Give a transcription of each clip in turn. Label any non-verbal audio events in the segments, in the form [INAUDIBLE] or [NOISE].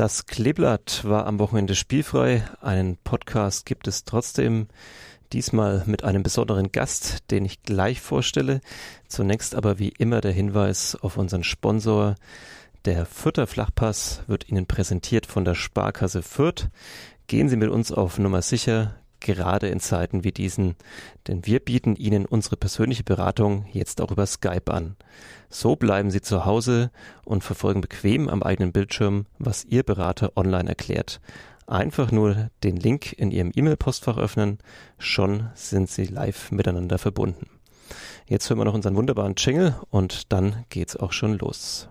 Das Kleeblatt war am Wochenende spielfrei. Einen Podcast gibt es trotzdem. Diesmal mit einem besonderen Gast, den ich gleich vorstelle. Zunächst aber wie immer der Hinweis auf unseren Sponsor. Der Fürther Flachpass wird Ihnen präsentiert von der Sparkasse Fürth. Gehen Sie mit uns auf Nummer sicher, gerade in Zeiten wie diesen, denn wir bieten Ihnen unsere persönliche Beratung jetzt auch über Skype an. So bleiben Sie zu Hause und verfolgen bequem am eigenen Bildschirm, was Ihr Berater online erklärt. Einfach nur den Link in Ihrem E-Mail-Postfach öffnen, schon sind Sie live miteinander verbunden. Jetzt hören wir noch unseren wunderbaren Jingle und dann geht's auch schon los.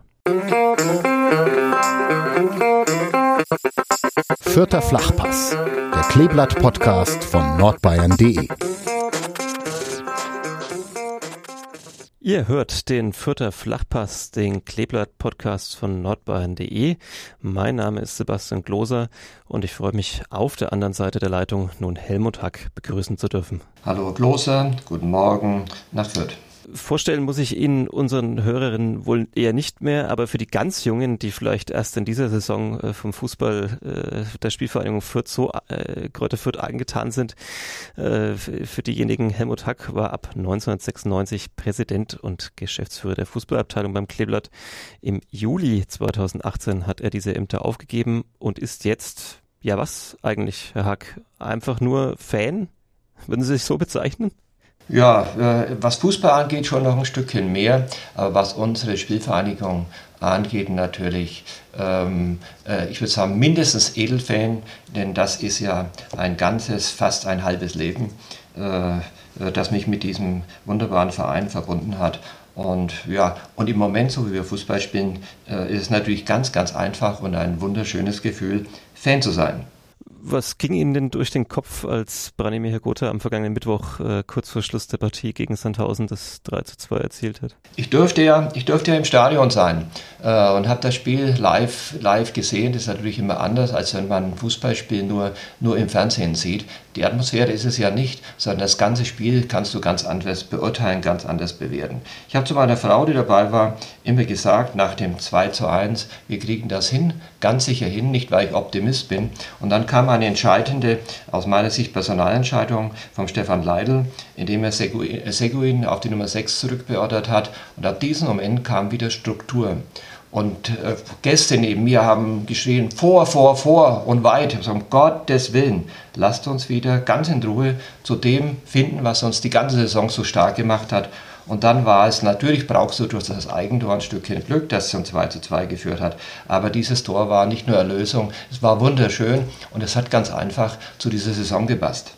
Vierter Flachpass, der Kleeblatt-Podcast von nordbayern.de. Ihr hört den Fürther Flachpass, den Kleeblatt-Podcast von nordbayern.de. Mein Name ist Sebastian Gloser und ich freue mich auf der anderen Seite der Leitung nun Helmut Hack begrüßen zu dürfen. Hallo Gloser, guten Morgen nach Fürth. Vorstellen muss ich Ihnen unseren Hörerinnen wohl eher nicht mehr, aber für die ganz Jungen, die vielleicht erst in dieser Saison äh, vom Fußball äh, der Spielvereinigung Fürth so äh, Kräuter Fürth eingetan sind, äh, für diejenigen Helmut Hack war ab 1996 Präsident und Geschäftsführer der Fußballabteilung beim Kleeblatt. Im Juli 2018 hat er diese Ämter aufgegeben und ist jetzt, ja was eigentlich, Herr Hack, einfach nur Fan? Würden Sie sich so bezeichnen? Ja, äh, was Fußball angeht, schon noch ein Stückchen mehr. Aber was unsere Spielvereinigung angeht, natürlich, ähm, äh, ich würde sagen, mindestens Edelfan, denn das ist ja ein ganzes, fast ein halbes Leben, äh, das mich mit diesem wunderbaren Verein verbunden hat. Und ja, und im Moment, so wie wir Fußball spielen, ist es natürlich ganz, ganz einfach und ein wunderschönes Gefühl, Fan zu sein. Was ging Ihnen denn durch den Kopf, als Branimir Gotha am vergangenen Mittwoch äh, kurz vor Schluss der Partie gegen Sandhausen das 3 zu 2 erzielt hat? Ich durfte ja, ich durfte ja im Stadion sein äh, und habe das Spiel live, live gesehen. Das ist natürlich immer anders, als wenn man ein Fußballspiel nur, nur im Fernsehen sieht. Die Atmosphäre ist es ja nicht, sondern das ganze Spiel kannst du ganz anders beurteilen, ganz anders bewerten. Ich habe zu meiner Frau, die dabei war, immer gesagt, nach dem 2 zu 1, wir kriegen das hin, ganz sicher hin, nicht weil ich Optimist bin. Und dann kam eine entscheidende, aus meiner Sicht Personalentscheidung vom Stefan Leidl, indem er Seguin auf die Nummer 6 zurückbeordert hat. Und ab diesem Moment kam wieder Struktur. Und äh, Gäste neben mir haben geschrien, vor, vor, vor und weit. Ich um Gottes Willen, lasst uns wieder ganz in Ruhe zu dem finden, was uns die ganze Saison so stark gemacht hat. Und dann war es, natürlich brauchst du durch das Eigentor ein Stückchen Glück, das zum 2 zu 2 geführt hat. Aber dieses Tor war nicht nur Erlösung, es war wunderschön und es hat ganz einfach zu dieser Saison gepasst.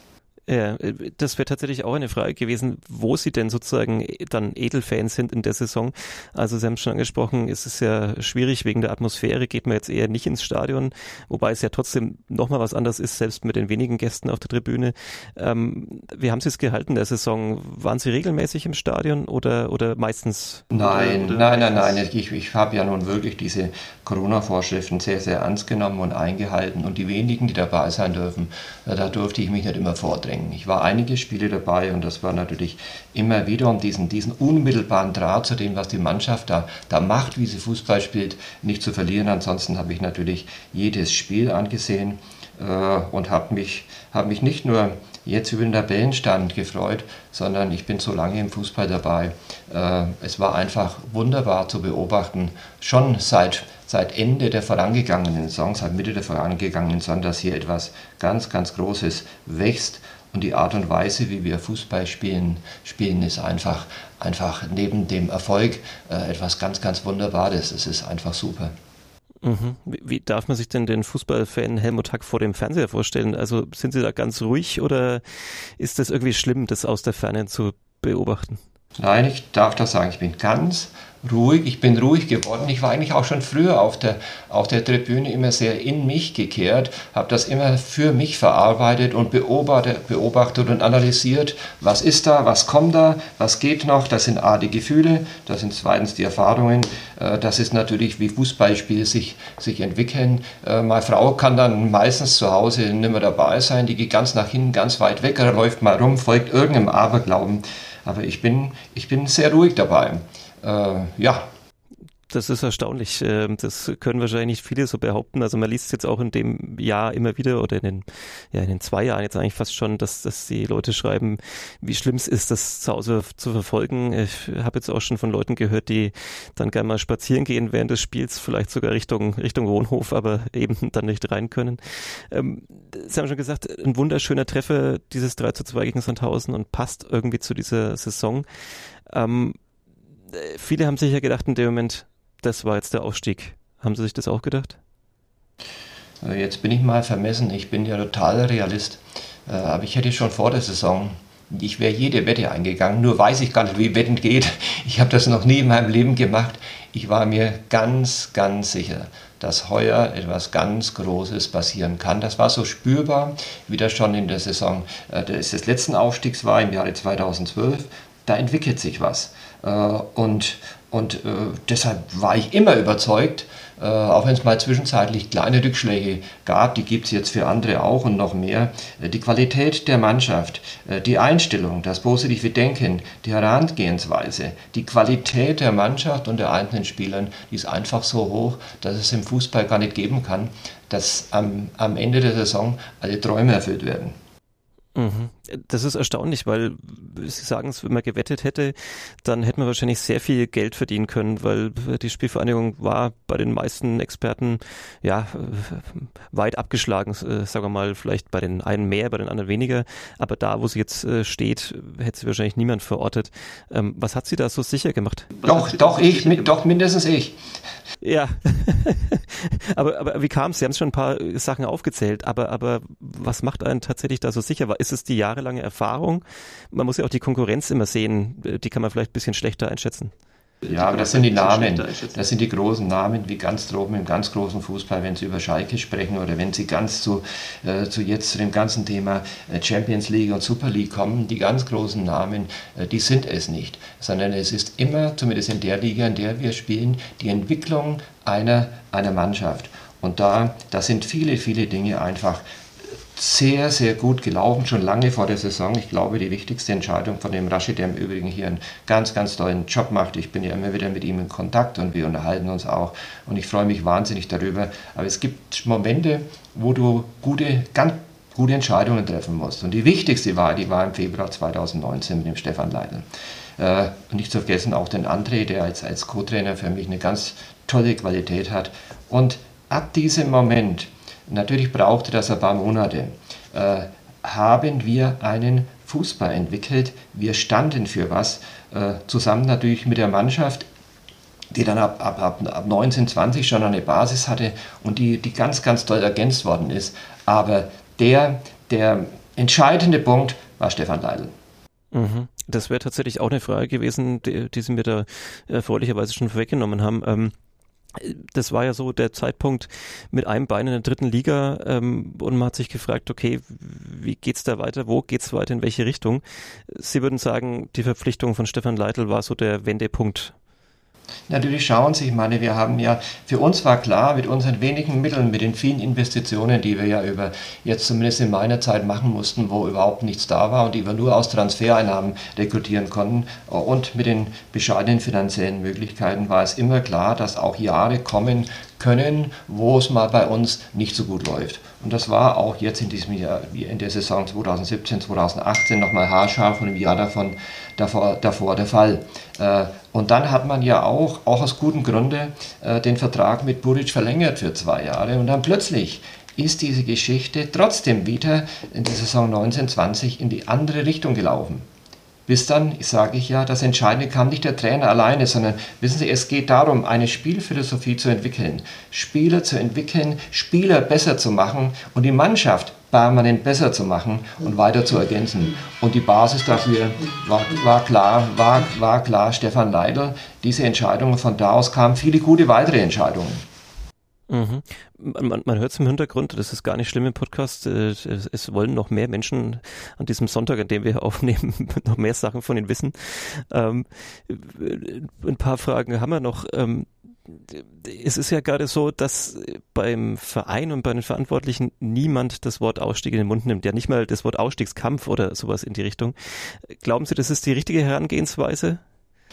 Ja, das wäre tatsächlich auch eine Frage gewesen, wo Sie denn sozusagen dann Edelfans sind in der Saison. Also Sie haben es schon angesprochen, es ist ja schwierig wegen der Atmosphäre, geht man jetzt eher nicht ins Stadion, wobei es ja trotzdem nochmal was anderes ist, selbst mit den wenigen Gästen auf der Tribüne. Ähm, wie haben Sie es gehalten der Saison? Waren Sie regelmäßig im Stadion oder, oder meistens? Nein, oder, oder nein, nein, nein. Ich, ich habe ja nun wirklich diese Corona-Vorschriften sehr, sehr ernst genommen und eingehalten und die wenigen, die dabei sein dürfen, äh, da durfte ich mich nicht immer vordrängen bringen. Ich war einige Spiele dabei und das war natürlich immer wieder um diesen, diesen unmittelbaren Draht zu dem, was die Mannschaft da, da macht, wie sie Fußball spielt, nicht zu verlieren. Ansonsten habe ich natürlich jedes Spiel angesehen äh, und habe mich, hab mich nicht nur jetzt über den Tabellenstand gefreut, sondern ich bin so lange im Fußball dabei. Äh, es war einfach wunderbar zu beobachten, schon seit, seit Ende der vorangegangenen Saison, seit Mitte der vorangegangenen Saison, dass hier etwas ganz, ganz Großes wächst und die Art und Weise, wie wir Fußball spielen, spielen ist einfach, einfach neben dem Erfolg äh, etwas ganz, ganz Wunderbares. Es ist einfach super. Mhm. Wie, wie, darf man sich denn den Fußballfan Helmut Hack vor dem Fernseher vorstellen? Also sind Sie da ganz ruhig oder ist das irgendwie schlimm, das aus der Ferne zu beobachten? Nein, ich darf das sagen. Ich bin ganz ruhig. Ich bin ruhig geworden. Ich war eigentlich auch schon früher auf der, auf der Tribüne immer sehr in mich gekehrt, habe das immer für mich verarbeitet und beobachtet, beobachtet und analysiert. Was ist da? Was kommt da? Was geht noch? Das sind A, die Gefühle. Das sind zweitens die Erfahrungen. Äh, das ist natürlich, wie Fußballspiele sich, sich entwickeln. Äh, meine Frau kann dann meistens zu Hause nicht mehr dabei sein. Die geht ganz nach hinten, ganz weit weg, oder läuft mal rum, folgt irgendeinem Aberglauben. Aber ich bin, ich bin sehr ruhig dabei. Äh, ja. Das ist erstaunlich. Ähm, das können wahrscheinlich nicht viele so behaupten. Also man liest es jetzt auch in dem Jahr immer wieder oder in den, ja, in den zwei Jahren jetzt eigentlich fast schon, dass, dass die Leute schreiben, wie schlimm es ist, das zu Hause zu verfolgen. Ich habe jetzt auch schon von Leuten gehört, die dann gerne mal spazieren gehen während des Spiels, vielleicht sogar Richtung, Richtung Wohnhof, aber eben dann nicht rein können. Ähm, Sie haben schon gesagt, ein wunderschöner Treffer, dieses 3 zu 2 gegen Sandhausen und passt irgendwie zu dieser Saison. Ähm, viele haben sich ja gedacht in dem Moment, das war jetzt der Aufstieg. Haben Sie sich das auch gedacht? Also jetzt bin ich mal vermessen. Ich bin ja total Realist. Äh, aber ich hätte schon vor der Saison, ich wäre jede Wette eingegangen. Nur weiß ich gar nicht, wie Wetten geht. [LAUGHS] Ich habe das noch nie in meinem Leben gemacht. Ich war mir ganz, ganz sicher, dass heuer etwas ganz Großes passieren kann. Das war so spürbar, wie das schon in der Saison äh, des letzten Aufstiegs war, im Jahre 2012. Da entwickelt sich was. Äh, und und äh, deshalb war ich immer überzeugt, äh, auch wenn es mal zwischenzeitlich kleine Rückschläge gab, die gibt es jetzt für andere auch und noch mehr, die Qualität der Mannschaft, die Einstellung, das positive Denken, die Herangehensweise, die Qualität der Mannschaft und der einzelnen Spieler, die ist einfach so hoch, dass es im Fußball gar nicht geben kann, dass am, am Ende der Saison alle Träume erfüllt werden. Mhm. Das ist erstaunlich, weil Sie sagen es, wenn man gewettet hätte, dann hätte man wahrscheinlich sehr viel Geld verdienen können, weil die Spielvereinigung war bei den meisten Experten ja weit abgeschlagen, äh, sagen wir mal, vielleicht bei den einen mehr, bei den anderen weniger, aber da, wo sie jetzt äh, steht, hätte sie wahrscheinlich niemand verortet. Ähm, was hat sie da so sicher gemacht? Doch, doch ich, doch mindestens ich. Ja, [LAUGHS] [LAUGHS] aber, aber wie kam es? Sie haben schon ein paar Sachen aufgezählt, aber, aber was macht einen tatsächlich da so sicher? Ist es die jahrelange Erfahrung? Man muss ja auch die Konkurrenz immer sehen, die kann man vielleicht ein bisschen schlechter einschätzen. Ja, aber das sind die Namen. Das sind die großen Namen, wie ganz droben im ganz großen Fußball, wenn Sie über Schalke sprechen oder wenn Sie ganz zu, äh, zu jetzt zu dem ganzen Thema äh, Champions League und Super League kommen. Die ganz großen Namen, äh, die sind es nicht, sondern es ist immer, zumindest in der Liga, in der wir spielen, die Entwicklung einer, einer Mannschaft. Und da, da sind viele, viele Dinge einfach sehr, sehr gut gelaufen, schon lange vor der Saison. Ich glaube, die wichtigste Entscheidung von dem Rashid, der im Übrigen hier einen ganz, ganz tollen Job macht. Ich bin ja immer wieder mit ihm in Kontakt und wir unterhalten uns auch. Und ich freue mich wahnsinnig darüber. Aber es gibt Momente, wo du gute, ganz gute Entscheidungen treffen musst. Und die wichtigste war, die war im Februar 2019 mit dem Stefan Leitl. Äh, und nicht zu vergessen auch den André, der als, als Co-Trainer für mich eine ganz tolle Qualität hat. Und ab diesem Moment, natürlich brauchte das ein paar Monate, äh, haben wir einen Fußball entwickelt. Wir standen für was, äh, zusammen natürlich mit der Mannschaft, die dann ab, ab, ab, ab 1920 schon eine Basis hatte und die, die ganz, ganz toll ergänzt worden ist. Aber der, der entscheidende Punkt war Stefan Leidl. Mhm. Das wäre tatsächlich auch eine Frage gewesen, die, die Sie mir da erfreulicherweise schon vorweggenommen haben. Ähm, das war ja so der Zeitpunkt mit einem Bein in der dritten Liga ähm, und man hat sich gefragt, okay, wie geht's da weiter, wo geht's weiter, in welche Richtung? Sie würden sagen, die Verpflichtung von Stefan Leitl war so der Wendepunkt Natürlich schauen Sie, ich meine, wir haben ja, für uns war klar, mit unseren wenigen Mitteln, mit den vielen Investitionen, die wir ja über jetzt zumindest in meiner Zeit machen mussten, wo überhaupt nichts da war und die wir nur aus Transfereinnahmen rekrutieren konnten und mit den bescheidenen finanziellen Möglichkeiten war es immer klar, dass auch Jahre kommen können, wo es mal bei uns nicht so gut läuft. Und das war auch jetzt in diesem Jahr, in der Saison 2017, 2018 nochmal haarscharf und im Jahr davon, davor, davor der Fall. Äh, und dann hat man ja auch, auch aus gutem Grunde, äh, den Vertrag mit Buric verlängert für zwei Jahre. Und dann plötzlich ist diese Geschichte trotzdem wieder in der Saison 1920 in die andere Richtung gelaufen. Bis dann, sage ich ja, das Entscheidende kam nicht der Trainer alleine, sondern wissen Sie, es geht darum, eine Spielphilosophie zu entwickeln, Spieler zu entwickeln, Spieler besser zu machen und die Mannschaft permanent besser zu machen und weiter zu ergänzen. Und die Basis dafür war, war klar, war, war klar Stefan Leidl. Diese Entscheidungen, von da aus kamen viele gute weitere Entscheidungen. Mhm. Man, man hört es im Hintergrund, das ist gar nicht schlimm im Podcast. Äh, es, es, wollen noch mehr Menschen an diesem Sonntag, an dem wir [LAUGHS] aufnehmen, noch mehr Sachen von Ihnen wissen. Ähm, ein paar Fragen haben wir noch. Ähm, es ist ja gerade so, dass beim Verein und bei den Verantwortlichen niemand das Wort Ausstieg in den Mund nimmt, ja nicht mal das Wort Ausstiegskampf oder sowas in die Richtung. Glauben Sie, das ist die richtige Herangehensweise?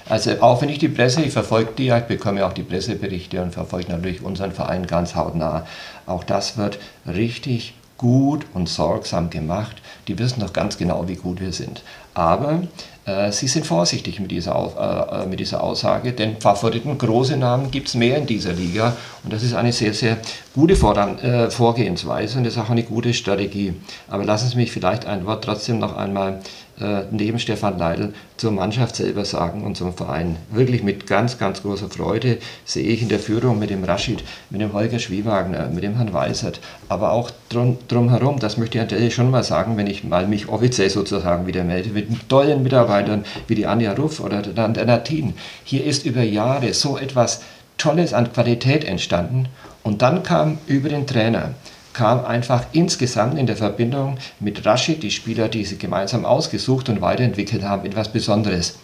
Also auch wenn ich die Presse, ich verfolge die ja, ich bekomme auch die Presseberichte und verfolge natürlich unseren Verein ganz hautnah. Auch das wird richtig gut und sorgsam gemacht. Die wissen doch ganz genau, wie gut wir sind. Aber äh, sie sind vorsichtig mit dieser, äh, mit dieser Aussage, denn Favoriten, große Namen gibt es mehr in dieser Liga und das ist eine sehr, sehr gute Vordan äh, Vorgehensweise und das ist auch eine gute Strategie. Aber lassen Sie mich vielleicht ein Wort trotzdem noch einmal äh, neben Stefan Leidl zur Mannschaft selber sagen und zum Verein. Wirklich mit ganz, ganz großer Freude sehe ich in der Führung mit dem Rashid, mit dem Holger Schwiewagner, mit dem Herrn Weisert, aber auch drum, drumherum, das möchte ich natürlich schon mal sagen, wenn ich mal mich offiziell sozusagen wieder melde, mit tollen Mitarbeitern wie die Anja Ruff oder der Natin. Hier ist über Jahre so etwas Tolles an Qualität entstanden und dann kam über den Trainer kam einfach insgesamt in der Verbindung mit Rashid, die Spieler, die sie gemeinsam ausgesucht und weiterentwickelt haben, etwas Besonderes.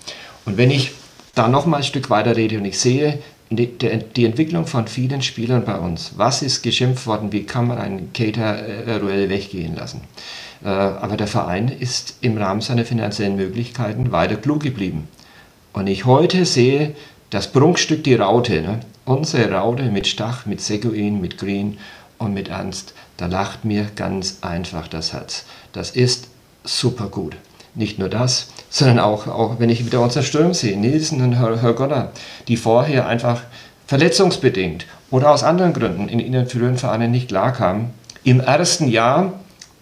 Und wenn ich da nochmal ein Stück weiter rede und ich sehe die, Entwicklung von vielen Spielern bei uns, was ist geschimpft worden, wie kann man einen Cater äh, Ruel weggehen lassen. Äh, aber der Verein ist im Rahmen seiner finanziellen Möglichkeiten weiter klug geblieben. Und ich heute sehe das Prunkstück, die Raute, ne? unsere Raute mit Stach, mit Seguin, mit Green und mit Ernst, da lacht mir ganz einfach das Herz. Das ist super gut. Nicht nur das, sondern auch, auch wenn ich wieder unser Sturm sehe, Nielsen und Gonner, die vorher einfach verletzungsbedingt oder aus anderen Gründen in ihren früheren Vereinen nicht klarkamen, im ersten Jahr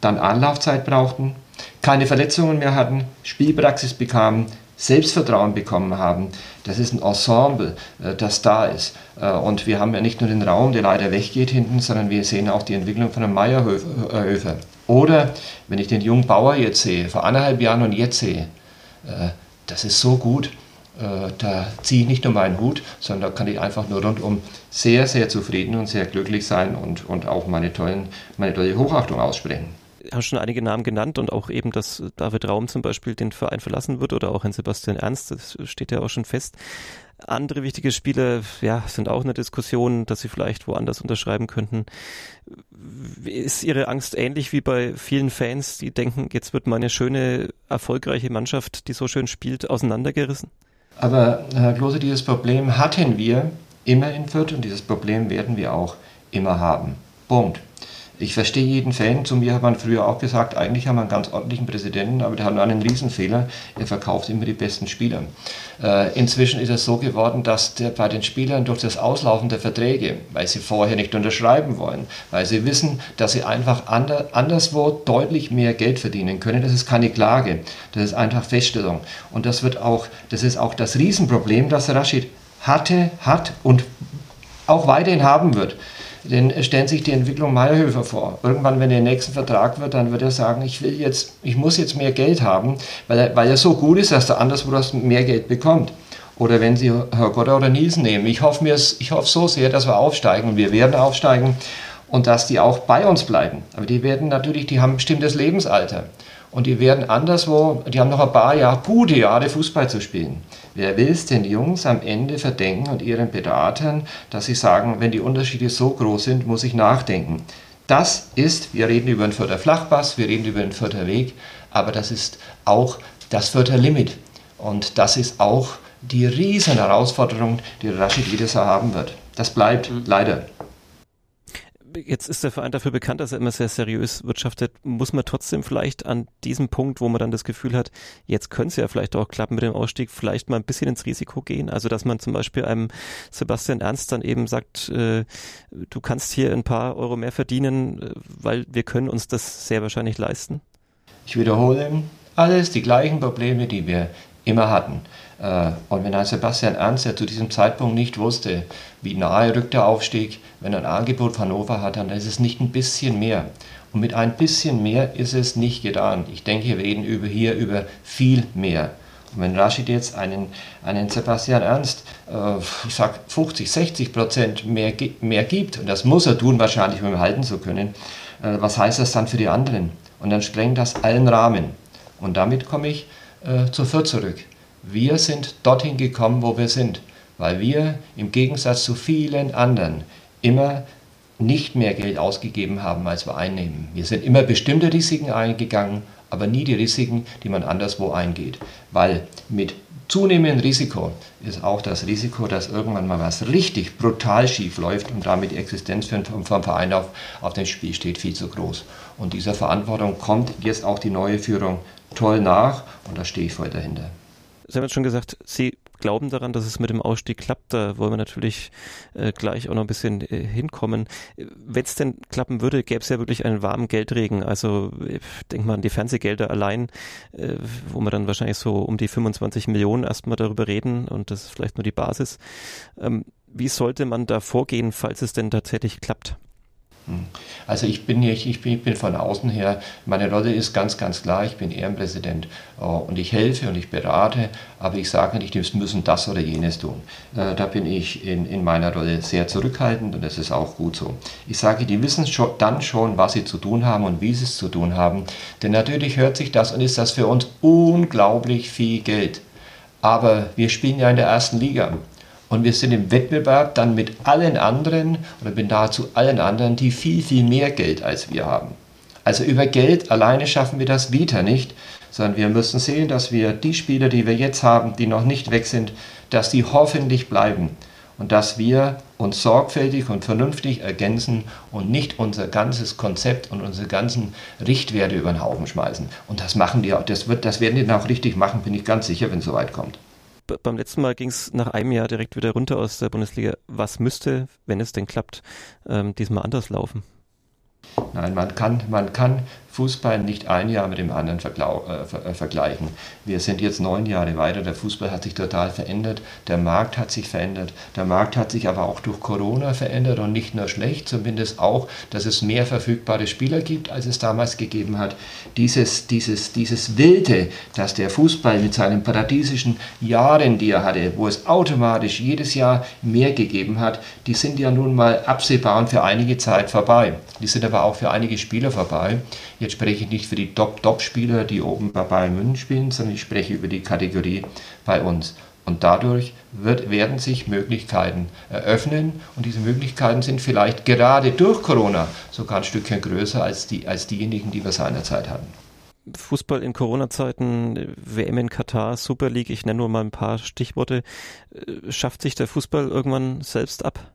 dann Anlaufzeit brauchten, keine Verletzungen mehr hatten, Spielpraxis bekamen, Selbstvertrauen bekommen haben. Das ist ein Ensemble, äh, das da ist. Äh, und wir haben ja nicht nur den Raum, der leider weggeht hinten, sondern wir sehen auch die Entwicklung von einem Meierhöfer. Oder wenn ich den jungen Bauer jetzt sehe, vor anderthalb Jahren und jetzt sehe, äh, das ist so gut. Da ziehe ich nicht nur meinen Hut, sondern da kann ich einfach nur rundum sehr, sehr zufrieden und sehr glücklich sein und, und auch meine, tollen, meine tolle Hochachtung aussprechen hast schon einige Namen genannt und auch eben, dass David Raum zum Beispiel den Verein verlassen wird oder auch ein Sebastian Ernst, das steht ja auch schon fest. Andere wichtige Spiele, ja, sind auch eine Diskussion, dass sie vielleicht woanders unterschreiben könnten. Ist Ihre Angst ähnlich wie bei vielen Fans, die denken, jetzt wird meine schöne, erfolgreiche Mannschaft, die so schön spielt, auseinandergerissen? Aber Herr Klose, dieses Problem hatten wir immer in Fürth und dieses Problem werden wir auch immer haben. Punkt. Ich verstehe jeden Fan. Zu mir hat man früher auch gesagt, eigentlich haben wir einen ganz ordentlichen Präsidenten, aber der hat einen Riesenfehler. Er verkauft immer die besten Spieler. Äh, inzwischen ist es so geworden, dass der, bei den Spielern durch das Auslaufen der Verträge, weil sie vorher nicht unterschreiben wollen, weil sie wissen, dass sie einfach ander, anderswo deutlich mehr Geld verdienen können, das ist keine Klage. Das ist einfach Feststellung. Und das wird auch, das ist auch das Riesenproblem, das Rashid hatte, hat und auch weiterhin haben wird. Denn stellen sich die Entwicklung Meyerhöfer vor. Irgendwann, wenn er den nächsten Vertrag wird, dann wird er sagen, ich will jetzt, ich muss jetzt mehr Geld haben, weil er, weil er so gut ist, dass der anderswo das mehr Geld bekommt. Oder wenn Sie Gotter oder Nielsen nehmen. Ich hoffe, mir, ich hoffe so sehr, dass wir aufsteigen und wir werden aufsteigen und dass die auch bei uns bleiben. Aber die werden natürlich, die haben ein bestimmtes Lebensalter. Und die werden anderswo, die haben noch ein paar Jahre, gute Jahre Fußball zu spielen. Wer will es den Jungs am Ende verdenken und ihren Beratern, dass sie sagen, wenn die Unterschiede so groß sind, muss ich nachdenken. Das ist, wir reden über den Vierter Flachpass, wir reden über den Vierter Weg, aber das ist auch das Vierter Limit. Und das ist auch die riesen Herausforderung, die Rashid Wiedersar haben wird. Das bleibt mhm. leider jetzt ist der Verein dafür bekannt, dass er immer sehr seriös wirtschaftet. Muss man trotzdem vielleicht an diesem Punkt, wo man dann das Gefühl hat, jetzt könnte es ja vielleicht auch klappen mit dem Ausstieg, vielleicht mal ein bisschen ins Risiko gehen? Also, dass man zum Beispiel einem Sebastian Ernst dann eben sagt, äh, du kannst hier ein paar Euro mehr verdienen, äh, weil wir können uns das sehr wahrscheinlich leisten? Ich wiederhole, alles die gleichen Probleme, die wir immer hatten. Äh, und wenn ein Sebastian Ernst, der zu diesem Zeitpunkt nicht wusste, wie nahe rückt der Aufstieg, wenn er ein Angebot von Hannover hat, dann ist es nicht ein bisschen mehr. Und mit ein bisschen mehr ist es nicht getan. Ich denke, wir reden über hier über viel mehr. Und wenn Rashid jetzt einen, einen Sebastian Ernst, äh, ich sag 50, 60 Prozent mehr, mehr gibt, und das muss er tun wahrscheinlich, um ihn halten zu können, äh, was heißt das dann für die anderen? Und dann sprengt das allen Rahmen. Und damit komme ich äh, zu Fürth zurück. Wir sind dorthin gekommen, wo wir sind, weil wir im Gegensatz zu vielen anderen immer nicht mehr Geld ausgegeben haben, als wir einnehmen. Wir sind immer bestimmte Risiken eingegangen, aber nie die Risiken, die man anderswo eingeht. Weil mit zunehmenden Risiko ist auch das Risiko, dass irgendwann mal was richtig brutal schief läuft und damit die Existenz vom Verein auf, auf dem Spiel steht, viel zu groß. Und dieser Verantwortung kommt jetzt auch die neue Führung toll nach und da stehe ich voll dahinter. Sie haben jetzt schon gesagt, Sie glauben daran, dass es mit dem Ausstieg klappt. Da wollen wir natürlich äh, gleich auch noch ein bisschen äh, hinkommen. Wenn es denn klappen würde, gäbe es ja wirklich einen warmen Geldregen. Also denk mal an die Fernsehgelder allein, äh, wo wir dann wahrscheinlich so um die 25 Millionen erstmal darüber reden und das ist vielleicht nur die Basis. Ähm, wie sollte man da vorgehen, falls es denn tatsächlich klappt? Hm. Also ich bin, nicht, ich, bin, ich bin von außen her, meine Rolle ist ganz, ganz klar, ich bin Ehrenpräsident äh, und ich helfe und ich berate, aber ich sage nicht, wir müssen das oder jenes tun. Äh, da bin ich in, in meiner Rolle sehr zurückhaltend und das ist auch gut so. Ich sage, die wissen schon, dann schon, was sie zu tun haben und wie sie es zu tun haben, denn natürlich hört sich das und ist das für uns unglaublich viel Geld. Aber wir spielen ja in der ersten Liga. Und wir sind im Wettbewerb dann mit allen anderen oder mit nahezu allen anderen, die viel, viel mehr Geld als wir haben. Also über Geld alleine schaffen wir das wieder nicht, sondern wir müssen sehen, dass wir die Spieler, die wir jetzt haben, die noch nicht weg sind, dass die hoffentlich bleiben und dass wir uns sorgfältig und vernünftig ergänzen und nicht unser ganzes Konzept und unsere ganzen Richtwerte über den Haufen schmeißen. Und das machen die auch, das, wird, das werden die dann auch richtig machen, bin ich ganz sicher, wenn es soweit kommt beim letzten Mal ging es nach einem Jahr direkt wieder runter aus der Bundesliga. Was müsste, wenn es denn klappt, ähm, diesmal anders laufen? Nein, man kann, man kann Fußball nicht ein Jahr mit dem anderen äh, äh, vergleichen. Wir sind jetzt neun Jahre weiter, der Fußball hat sich total verändert, der Markt hat sich verändert, der Markt hat sich aber auch durch Corona verändert und nicht nur schlecht, zumindest auch, dass es mehr verfügbare Spieler gibt, als es damals gegeben hat. Dieses, dieses, dieses Wilde, dass der Fußball mit seinen paradiesischen Jahren, die er hatte, wo es automatisch jedes Jahr mehr gegeben hat, die sind ja nun mal absehbar und für einige Zeit vorbei. Die sind aber auch für einige Spieler vorbei. Jetzt spreche ich nicht für die Top-Top-Spieler, die oben bei Bayern München spielen, sondern ich spreche über die Kategorie bei uns. Und dadurch wird, werden sich Möglichkeiten eröffnen und diese Möglichkeiten sind vielleicht gerade durch Corona sogar ein Stückchen größer als, die, als diejenigen, die wir seinerzeit hatten. Fußball in Corona-Zeiten, WM in Katar, Super League, ich nenne nur mal ein paar Stichworte. Äh, schafft sich der Fußball irgendwann selbst ab?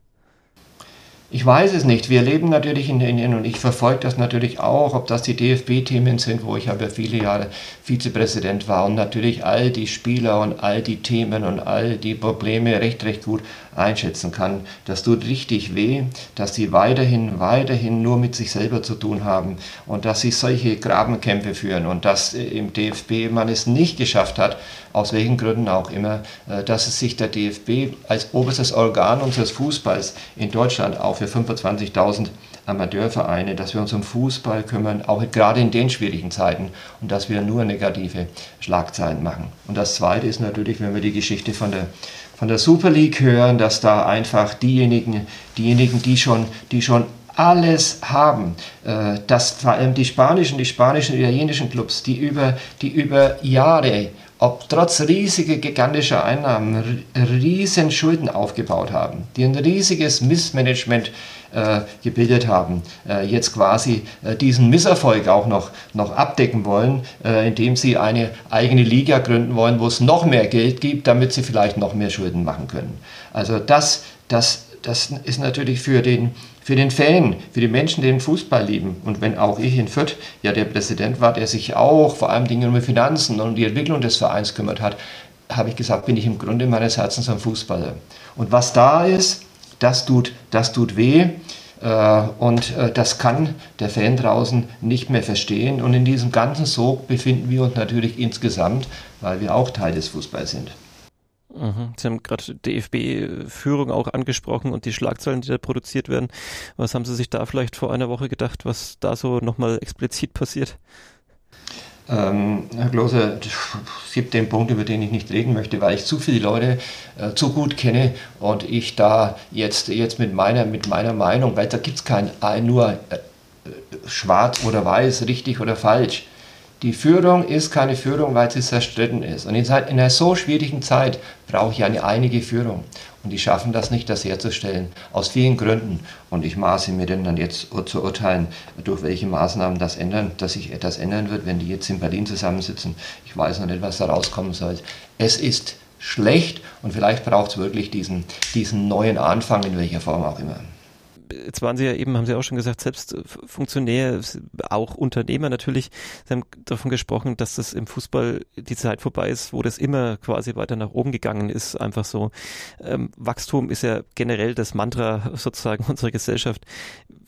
Ich weiß es nicht. Wir leben natürlich in den, und ich verfolge das natürlich auch, ob das die DFB-Themen sind, wo ich aber viele Jahre Vizepräsident war und natürlich all die Spieler und all die Themen und all die Probleme recht, recht gut einschätzen kann. Das tut richtig weh, dass sie weiterhin, weiterhin nur mit sich selber zu tun haben und dass sie solche Grabenkämpfe führen und dass im DFB man es nicht geschafft hat, aus welchen Gründen auch immer, äh, dass es sich der DFB als oberstes Organ unseres Fußballs in Deutschland auch für 25.000 Amateurvereine, dass wir uns um Fußball kümmern, auch gerade in den schwierigen Zeiten und dass wir nur negative Schlagzeilen machen. Und das Zweite ist natürlich, wenn wir die Geschichte von der, von der Super League hören, dass da einfach diejenigen, diejenigen, die schon, die schon alles haben, äh, dass vor allem die spanischen, die spanischen, italienischen Clubs, die über, die über Jahre ob trotz riesiger gigantischer Einnahmen riesen Schulden aufgebaut haben, die ein riesiges Missmanagement äh, gebildet haben, äh, jetzt quasi äh, diesen Misserfolg auch noch, noch abdecken wollen, äh, indem sie eine eigene Liga gründen wollen, wo es noch mehr Geld gibt, damit sie vielleicht noch mehr Schulden machen können. Also das, das, das ist natürlich für den, für den Fan, für die Menschen, die den Fußball lieben. Und wenn auch ich in Fürth ja der Präsident war, der sich auch vor allem Dingen um die Finanzen und die Entwicklung des Vereins kümmert hat, habe ich gesagt, bin ich im Grunde meines Herzens ein Fußballer. Und was da ist, das tut, das tut weh. Äh, und äh, das kann der Fan draußen nicht mehr verstehen. Und in diesem ganzen Sog befinden wir uns natürlich insgesamt, weil wir auch Teil des Fußballs sind. Mhm. Sie haben gerade DFB-Führung auch angesprochen und die Schlagzeilen, die da produziert werden. Was haben Sie sich da vielleicht vor einer Woche gedacht, was da so nochmal explizit passiert? Ähm, Herr Klose, es gibt den Punkt, über den ich nicht reden möchte, weil ich zu viele Leute äh, zu gut kenne und ich da jetzt, jetzt mit, meiner, mit meiner Meinung, weil da gibt es kein nur äh, schwarz oder weiß, richtig oder falsch. Die Führung ist keine Führung, weil sie zerstritten ist. Und in einer so schwierigen Zeit brauche ich eine einige Führung. Und die schaffen das nicht, das herzustellen, aus vielen Gründen. Und ich maße mir denn dann jetzt zu urteilen, durch welche Maßnahmen das ändern, dass sich etwas ändern wird, wenn die jetzt in Berlin zusammensitzen. Ich weiß noch nicht, was da rauskommen soll. Es ist schlecht und vielleicht braucht es wirklich diesen, diesen neuen Anfang, in welcher Form auch immer jetzt waren Sie ja eben, haben Sie auch schon gesagt, selbst äh, Funktionär, auch Unternehmer natürlich, Sie haben davon gesprochen, dass das im Fußball die Zeit vorbei ist, wo das immer quasi weiter nach oben gegangen ist. Einfach so. Ähm, Wachstum ist ja generell das Mantra [LAUGHS] sozusagen unserer Gesellschaft.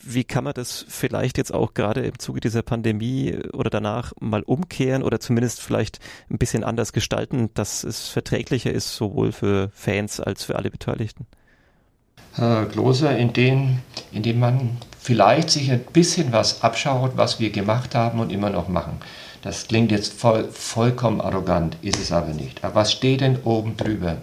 Wie kann man das vielleicht jetzt auch gerade im Zuge dieser Pandemie oder danach mal umkehren oder zumindest vielleicht ein bisschen anders gestalten, dass es verträglicher ist, sowohl für Fans als für alle Beteiligten? Klose, in dem, in dem man vielleicht sich ein bisschen was abschaut, was wir gemacht haben und immer noch machen. Das klingt jetzt voll, vollkommen arrogant, ist es aber nicht. Aber was steht denn oben drüber?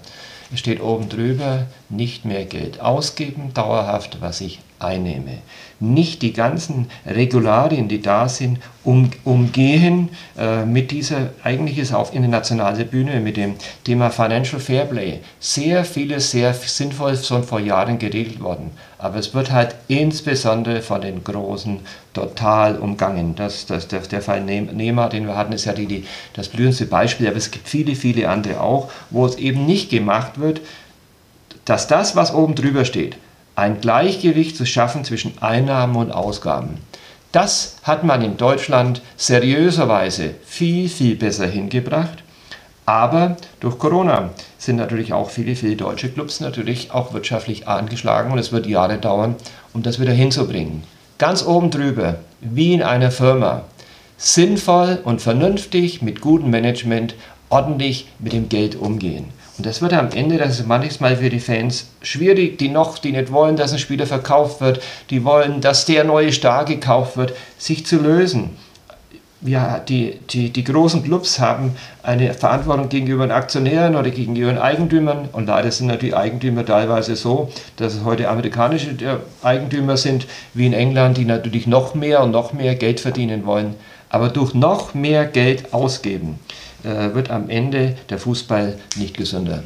Es steht oben drüber, nicht mehr Geld ausgeben, dauerhaft, was ich einnehme. Nicht die ganzen Regularien, die da sind, um, umgehen äh, mit dieser, eigentlich ist auf internationaler Bühne mit dem Thema Financial Fairplay sehr vieles sehr sinnvoll schon vor Jahren geregelt worden. Aber es wird halt insbesondere von den Großen total umgangen. Das, das, der, der Fall Nehmer, den wir hatten, ist ja die, die, das blühendste Beispiel, aber es gibt viele, viele andere auch, wo es eben nicht gemacht wird, dass das, was oben drüber steht, ein Gleichgewicht zu schaffen zwischen Einnahmen und Ausgaben. Das hat man in Deutschland seriöserweise viel, viel besser hingebracht. Aber durch Corona sind natürlich auch viele, viele deutsche Clubs natürlich auch wirtschaftlich angeschlagen und es wird Jahre dauern, um das wieder hinzubringen. Ganz oben drüber, wie in einer Firma, sinnvoll und vernünftig mit gutem Management ordentlich mit dem Geld umgehen. Und das wird am Ende, das ist manchmal für die Fans schwierig, die noch, die nicht wollen, dass ein Spieler verkauft wird, die wollen, dass der neue Star gekauft wird, sich zu lösen. Ja, die, die, die großen Clubs haben eine Verantwortung gegenüber den Aktionären oder gegenüber den Eigentümern. Und leider sind natürlich Eigentümer teilweise so, dass es heute amerikanische äh, Eigentümer sind, wie in England, die natürlich noch mehr und noch mehr Geld verdienen wollen. Aber durch noch mehr Geld ausgeben äh, wird am Ende der Fußball nicht gesünder.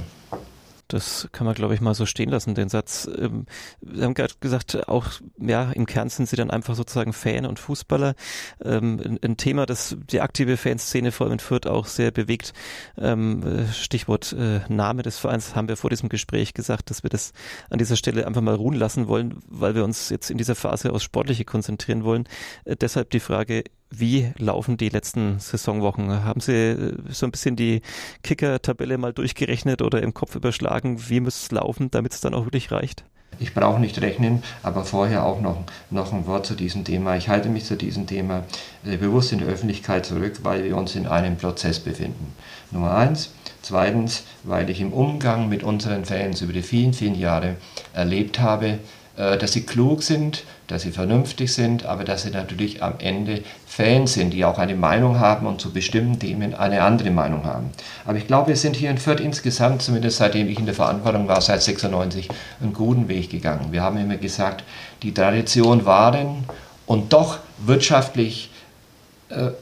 Das kann man, glaube ich, mal so stehen lassen, den Satz. Ähm, Sie haben gerade gesagt, auch ja, im Kern sind Sie dann einfach sozusagen Fan und Fußballer. Ähm, ein, Thema, das die aktive Fanszene vor allem in Fürth auch sehr bewegt. Ähm, Stichwort äh, Name des Vereins haben wir vor diesem Gespräch gesagt, dass wir das an dieser Stelle einfach mal ruhen lassen wollen, weil wir uns jetzt in dieser Phase aufs Sportliche konzentrieren wollen. Äh, deshalb die Frage, wie laufen die letzten Saisonwochen? Haben Sie äh, so ein bisschen die Kicker-Tabelle mal durchgerechnet oder im Kopf überschlagen? Wie muss es laufen, damit es dann auch wirklich reicht? Ich brauche nicht rechnen, aber vorher auch noch, noch ein Wort zu diesem Thema. Ich halte mich zu diesem Thema äh, bewusst in der Öffentlichkeit zurück, weil wir uns in einem Prozess befinden. Nummer eins. Zweitens, weil ich im Umgang mit unseren Fans über die vielen, vielen Jahre erlebt habe, äh, dass sie klug sind, dass sie vernünftig sind, aber dass sie natürlich am Ende Fans sind, die auch eine Meinung haben und zu bestimmten Themen eine andere Meinung haben. Aber ich glaube, wir sind hier in Fürth insgesamt, zumindest seitdem ich in der Verantwortung war, seit 96, einen guten Weg gegangen. Wir haben immer gesagt, die Tradition waren und doch wirtschaftlich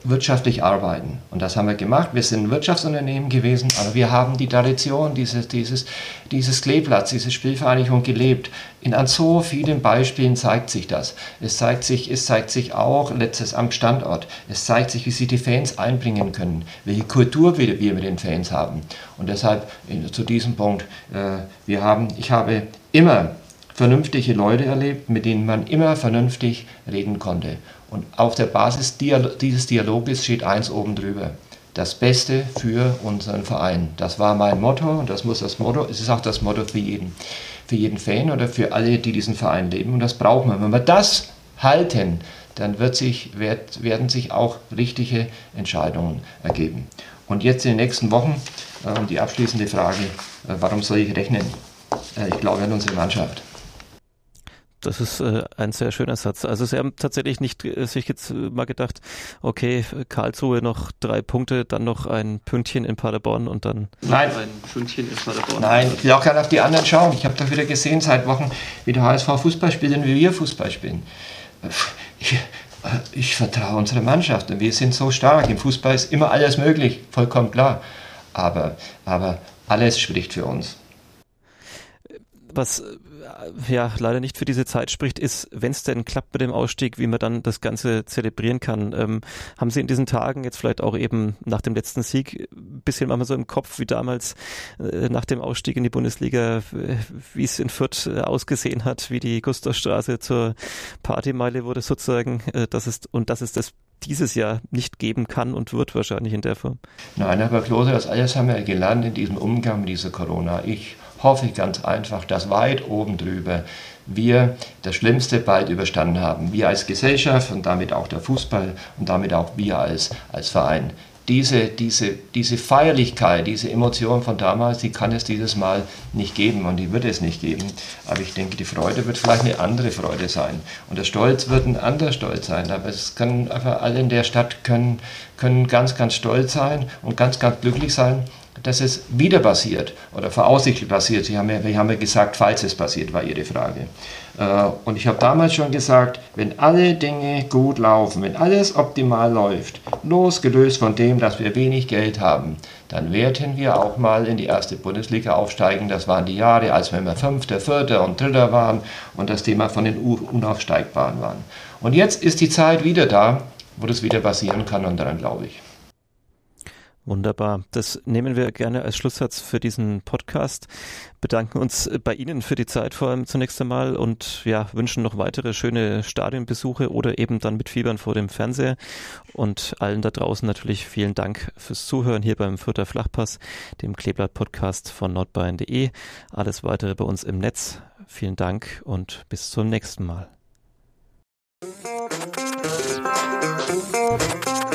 wirtschaftlich arbeiten. Und das haben wir gemacht. Wir sind ein Wirtschaftsunternehmen gewesen, aber wir haben die Tradition dieses, dieses, dieses Kleeplatz, diese Spielvereinigung gelebt. In an so vielen Beispielen zeigt sich das. Es zeigt sich, es zeigt sich auch letztes am Standort. Es zeigt sich, wie sich die Fans einbringen können, welche Kultur wir, wir mit den Fans haben. Und deshalb zu diesem Punkt, äh, wir haben, ich habe immer vernünftige Leute erlebt, mit denen man immer vernünftig reden konnte. Und auf der Basis dieses Dialoges steht eins oben drüber. Das Beste für unseren Verein. Das war mein Motto und das muss das Motto, es ist auch das Motto für jeden, für jeden Fan oder für alle, die diesen Verein leben. Und das brauchen wir. Wenn wir das halten, dann wird sich, wird, werden sich auch richtige Entscheidungen ergeben. Und jetzt in den nächsten Wochen äh, die abschließende Frage, äh, warum soll ich rechnen? Äh, ich glaube an unsere Mannschaft. Das ist äh, ein sehr schöner Satz. Also Sie haben tatsächlich nicht äh, sich jetzt äh, mal gedacht, okay, Karlsruhe noch drei Punkte, dann noch ein Pünktchen in Paderborn und dann Nein. ein Pünktchen in Paderborn. Nein, ich will auch gerne auf die anderen schauen. Ich habe doch wieder gesehen seit Wochen, wie der HSV Fußball spielt und wie wir Fußball spielen. Ich, äh, ich vertraue unserer Mannschaft und wir sind so stark. Im Fußball ist immer alles möglich, vollkommen klar. Aber, aber alles spricht für uns was ja leider nicht für diese Zeit spricht, ist, wenn es denn klappt mit dem Ausstieg, wie man dann das Ganze zelebrieren kann. Ähm, haben Sie in diesen Tagen jetzt vielleicht auch eben nach dem letzten Sieg ein bisschen mal so im Kopf wie damals äh, nach dem Ausstieg in die Bundesliga, wie es in Fürth äh, ausgesehen hat, wie die Gustavstraße zur Partymeile wurde sozusagen, äh, das ist und das ist das dieses Jahr nicht geben kann und wird wahrscheinlich in der Form. Nein, aber Klose, das alles haben wir gelernt in diesem Umgang mit dieser Corona. Ich hoffe ich ganz einfach, dass weit oben drüber wir das Schlimmste bald überstanden haben. Wir als Gesellschaft und damit auch der Fußball und damit auch wir als, als Verein. Diese, diese, diese Feierlichkeit, diese Emotion von damals, die kann es dieses Mal nicht geben und die wird es nicht geben. Aber ich denke, die Freude wird vielleicht eine andere Freude sein. Und der Stolz wird ein anderer Stolz sein. Aber es können einfach alle in der Stadt können, können ganz, ganz stolz sein und ganz, ganz glücklich sein, dass es wieder passiert oder voraussichtlich passiert. Sie haben ja, wir haben ja gesagt, falls es passiert, war Ihre Frage. Äh, und ich habe damals schon gesagt, wenn alle Dinge gut laufen, wenn alles optimal läuft, losgelöst von dem, dass wir wenig Geld haben, dann werden wir auch mal in die erste Bundesliga aufsteigen. Das waren die Jahre, als wir Fünfter, Vierter und Dritter waren und das Thema von den Unaufsteigbaren waren. Und jetzt ist die Zeit wieder da, wo das wieder passieren kann und daran glaube ich. Wunderbar. Das nehmen wir gerne als Schlusssatz für diesen Podcast. Bedanken uns bei Ihnen für die Zeit vor allem zunächst einmal und ja, wünschen noch weitere schöne Stadionbesuche oder eben dann mit Fiebern vor dem Fernseher. Und allen da draußen natürlich vielen Dank fürs Zuhören hier beim Fürther Flachpass, dem Kleeblatt-Podcast von nordbayern.de. Alles weitere bei uns im Netz. Vielen Dank und bis zum nächsten Mal.